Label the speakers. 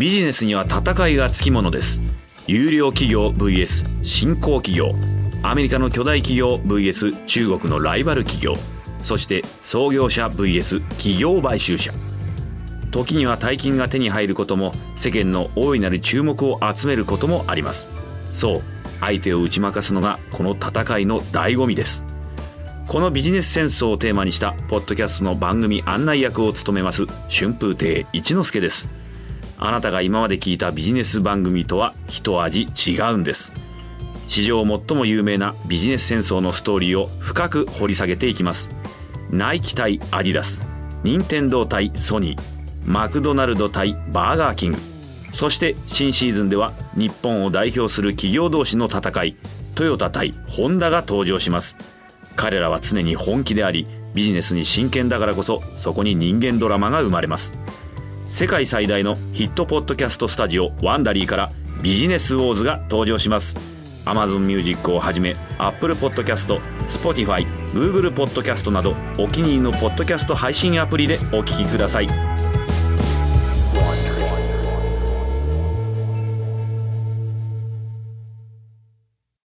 Speaker 1: ビジネスには戦いがつきものです。有料企業 VS 新興企業。アメリカの巨大企業 VS 中国のライバル企業。そして創業者 VS 企業買収者。時には大金が手に入ることも世間の大いなる注目を集めることもあります。そう相手を打ち負かすのがこの戦いの醍醐味です。このビジネス戦争をテーマにしたポッドキャストの番組案内役を務めます春風亭一之輔です。あなたが今まで聞いたビジネス番組とは一味違うんです。史上最も有名なビジネス戦争のストーリーを深く掘り下げていきます。ナイキ対アディダス任天堂対ソニーマクドナルド対バーガーキング。そして新シーズンでは日本を代表する企業同士の戦いトヨタ対ホンダが登場します。彼らは常に本気でありビジネスに真剣だからこそそこに人間ドラマが生まれます。世界最大のヒットポッドキャストスタジオワンダリーからビジネスウォーズが登場します。Amazon Music をはじめ Apple Podcast、Spotify、Google Podcast などお気に入りのポッドキャスト配信アプリでお聞きください。